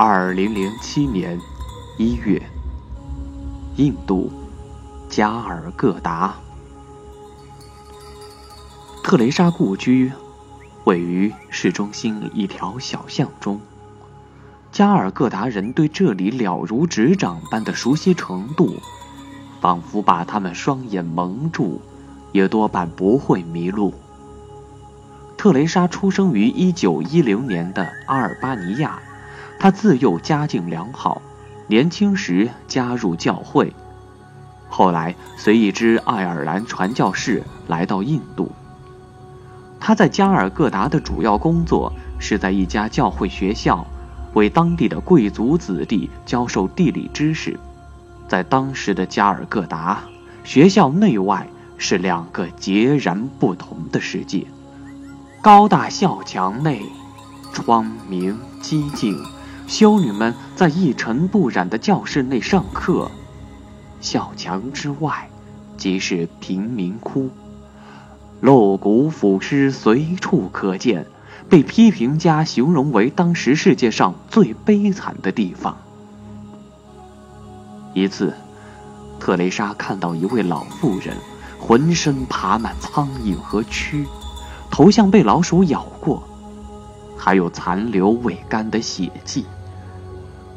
二零零七年一月，印度加尔各答，特蕾莎故居位于市中心一条小巷中。加尔各答人对这里了如指掌般的熟悉程度，仿佛把他们双眼蒙住，也多半不会迷路。特蕾莎出生于一九一零年的阿尔巴尼亚。他自幼家境良好，年轻时加入教会，后来随一支爱尔兰传教士来到印度。他在加尔各答的主要工作是在一家教会学校，为当地的贵族子弟教授地理知识。在当时的加尔各答，学校内外是两个截然不同的世界。高大校墙内，窗明几净。修女们在一尘不染的教室内上课，校墙之外，即是贫民窟，露骨腐尸随处可见，被批评家形容为当时世界上最悲惨的地方。一次，特蕾莎看到一位老妇人，浑身爬满苍蝇和蛆，头像被老鼠咬过，还有残留未干的血迹。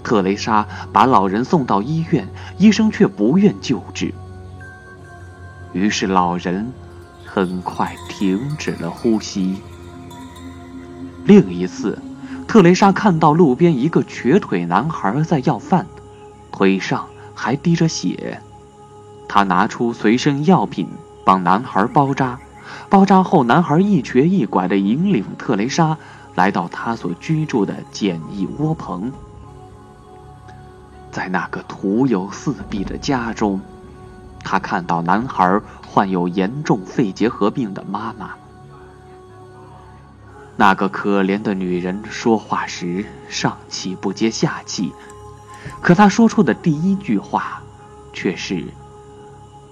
特蕾莎把老人送到医院，医生却不愿救治。于是老人很快停止了呼吸。另一次，特蕾莎看到路边一个瘸腿男孩在要饭，腿上还滴着血。她拿出随身药品帮男孩包扎，包扎后，男孩一瘸一拐地引领特蕾莎来到他所居住的简易窝棚。在那个徒有四壁的家中，他看到男孩患有严重肺结核病的妈妈。那个可怜的女人说话时上气不接下气，可她说出的第一句话，却是：“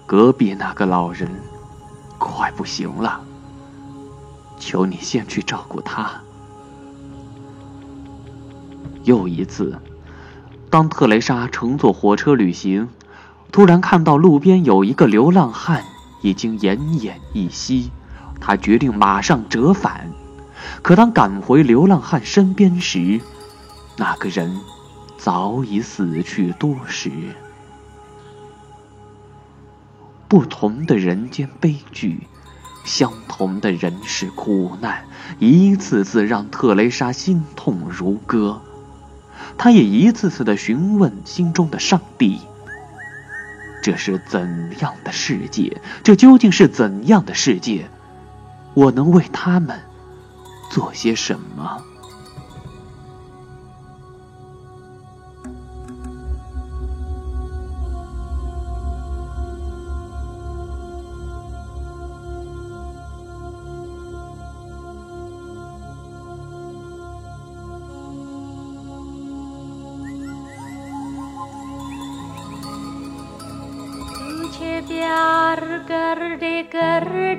隔壁那个老人快不行了，求你先去照顾他。”又一次。当特蕾莎乘坐火车旅行，突然看到路边有一个流浪汉已经奄奄一息，她决定马上折返。可当赶回流浪汉身边时，那个人早已死去多时。不同的人间悲剧，相同的人世苦难，一次次让特蕾莎心痛如割。他也一次次的询问心中的上帝：“这是怎样的世界？这究竟是怎样的世界？我能为他们做些什么？”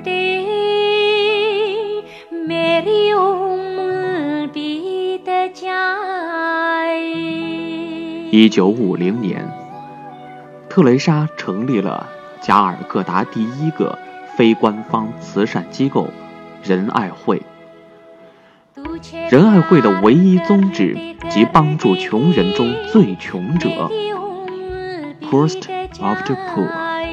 कर दे मेरी उम्र बीत जाए 一九五零年，特蕾莎成立了加尔各答第一个非官方慈善机构——仁爱会。仁爱会的唯一宗旨即帮助穷人中最穷者 （Poorest of the Poor）。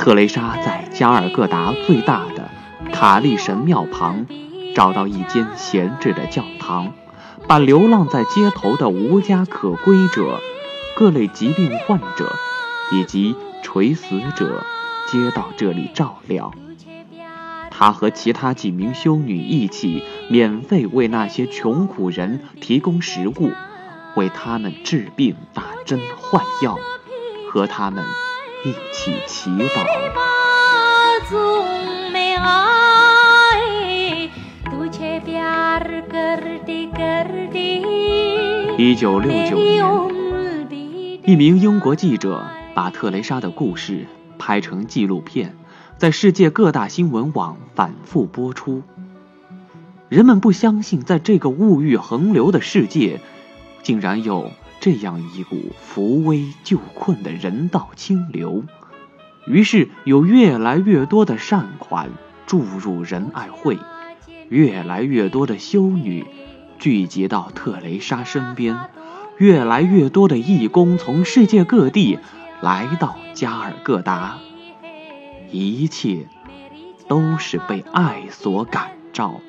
特蕾莎在加尔各答最大的塔利神庙旁找到一间闲置的教堂，把流浪在街头的无家可归者、各类疾病患者以及垂死者接到这里照料。他和其他几名修女一起免费为那些穷苦人提供食物，为他们治病、打针、换药，和他们。一起祈祷。一九六九年，一名英国记者把特蕾莎的故事拍成纪录片，在世界各大新闻网反复播出。人们不相信，在这个物欲横流的世界，竟然有这样一股扶危救困的人道清流。于是，有越来越多的善款注入仁爱会，越来越多的修女聚集到特蕾莎身边，越来越多的义工从世界各地来到加尔各答。一切都是被爱所感召。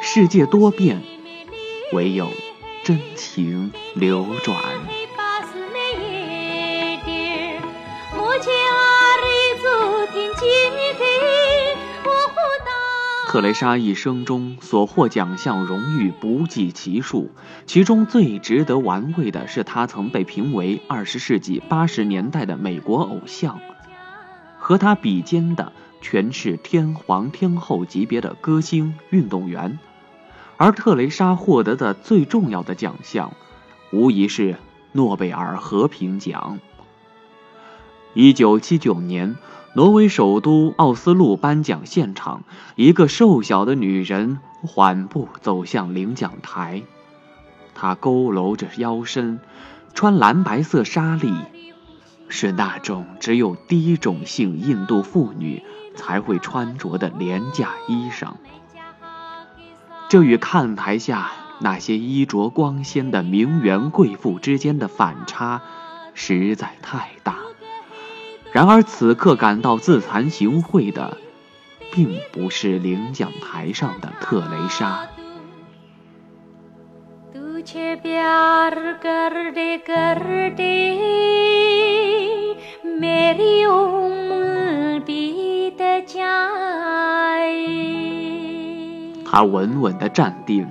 世界多变，唯有真情流转。特蕾莎一生中所获奖项荣誉不计其数，其中最值得玩味的是，她曾被评为二十世纪八十年代的美国偶像。和她比肩的全是天皇天后级别的歌星、运动员，而特蕾莎获得的最重要的奖项，无疑是诺贝尔和平奖。一九七九年。挪威首都奥斯陆颁奖现场，一个瘦小的女人缓步走向领奖台，她佝偻着腰身，穿蓝白色纱丽，是那种只有低种姓印度妇女才会穿着的廉价衣裳。这与看台下那些衣着光鲜的名媛贵妇之间的反差，实在太大。然而，此刻感到自惭形秽的，并不是领奖台上的特蕾莎。他稳稳的站定，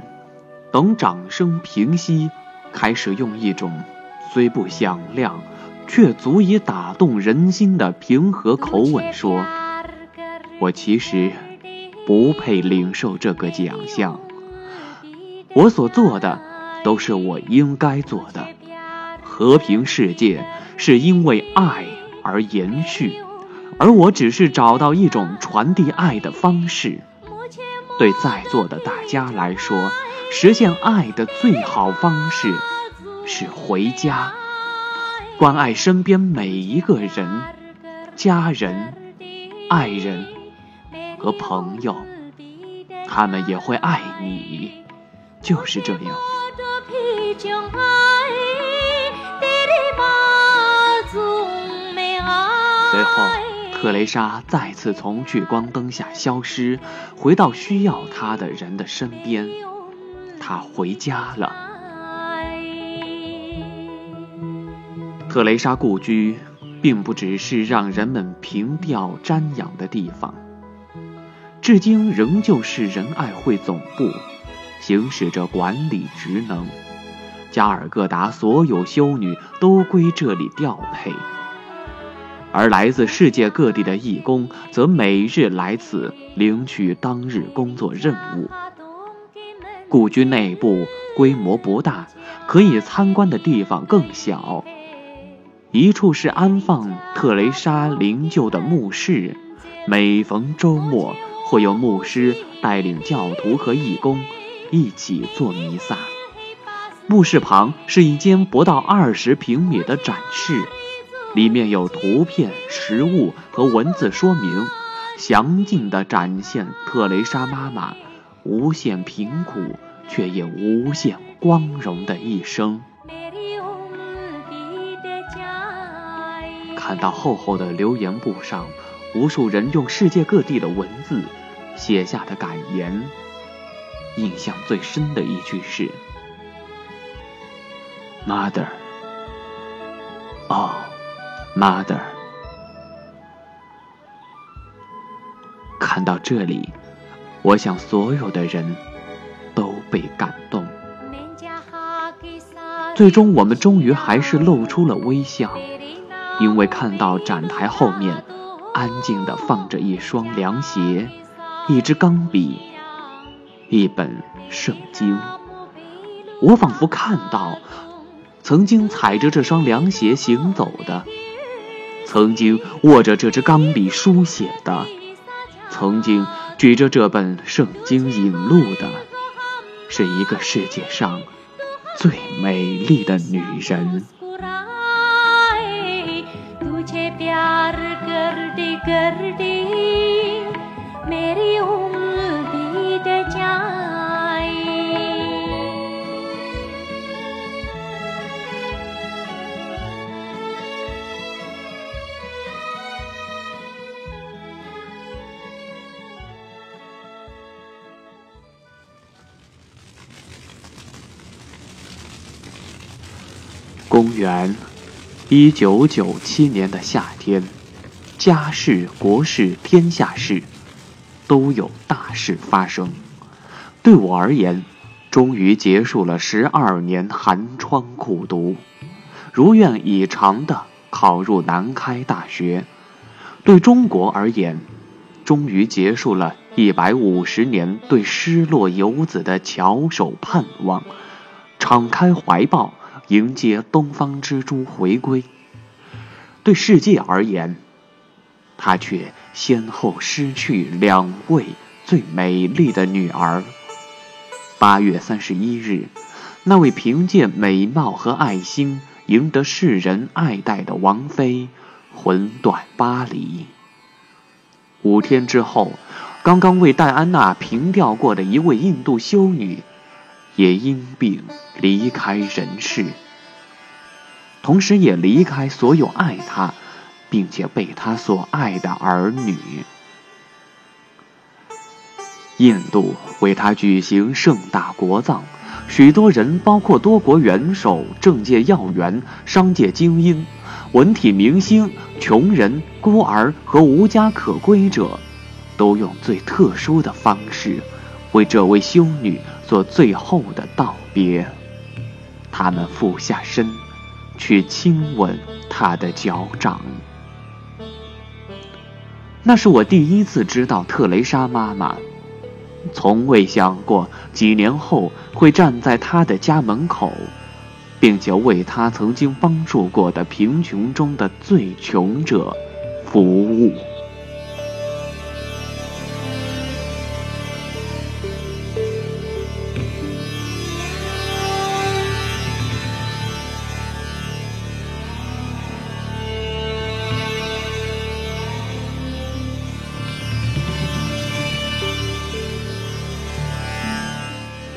等掌声平息，开始用一种虽不响亮。却足以打动人心的平和口吻说：“我其实不配领受这个奖项。我所做的都是我应该做的。和平世界是因为爱而延续，而我只是找到一种传递爱的方式。对在座的大家来说，实现爱的最好方式是回家。”关爱身边每一个人，家人、爱人和朋友，他们也会爱你，就是这样。随后，特蕾莎再次从聚光灯下消失，回到需要她的人的身边。她回家了。特蕾莎故居，并不只是让人们凭吊瞻仰的地方，至今仍旧是仁爱会总部，行使着管理职能。加尔各答所有修女都归这里调配，而来自世界各地的义工则每日来此领取当日工作任务。故居内部规模不大，可以参观的地方更小。一处是安放特蕾莎灵柩的墓室，每逢周末会有牧师带领教徒和义工一起做弥撒。墓室旁是一间不到二十平米的展示，里面有图片、实物和文字说明，详尽地展现特蕾莎妈妈无限贫苦却也无限光荣的一生。看到厚厚的留言簿上，无数人用世界各地的文字写下的感言，印象最深的一句是：“Mother，，Mother。”看到这里，我想所有的人都被感动。最终，我们终于还是露出了微笑。因为看到展台后面安静地放着一双凉鞋、一支钢笔、一本圣经，我仿佛看到曾经踩着这双凉鞋行走的，曾经握着这支钢笔书写的，曾经举着这本圣经引路的，是一个世界上最美丽的女人。公元一九九七年的夏天，家事、国事、天下事，都有大事发生。对我而言，终于结束了十二年寒窗苦读，如愿以偿的考入南开大学。对中国而言，终于结束了一百五十年对失落游子的翘首盼望，敞开怀抱。迎接东方之珠回归。对世界而言，他却先后失去两位最美丽的女儿。八月三十一日，那位凭借美貌和爱心赢得世人爱戴的王妃魂断巴黎。五天之后，刚刚为戴安娜平吊过的一位印度修女。也因病离开人世，同时也离开所有爱他，并且被他所爱的儿女。印度为他举行盛大国葬，许多人，包括多国元首、政界要员、商界精英、文体明星、穷人、孤儿和无家可归者，都用最特殊的方式为这位修女。做最后的道别，他们俯下身，去亲吻他的脚掌。那是我第一次知道特蕾莎妈妈，从未想过几年后会站在她的家门口，并且为她曾经帮助过的贫穷中的最穷者服务。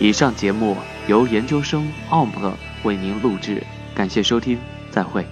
以上节目由研究生奥姆勒为您录制，感谢收听，再会。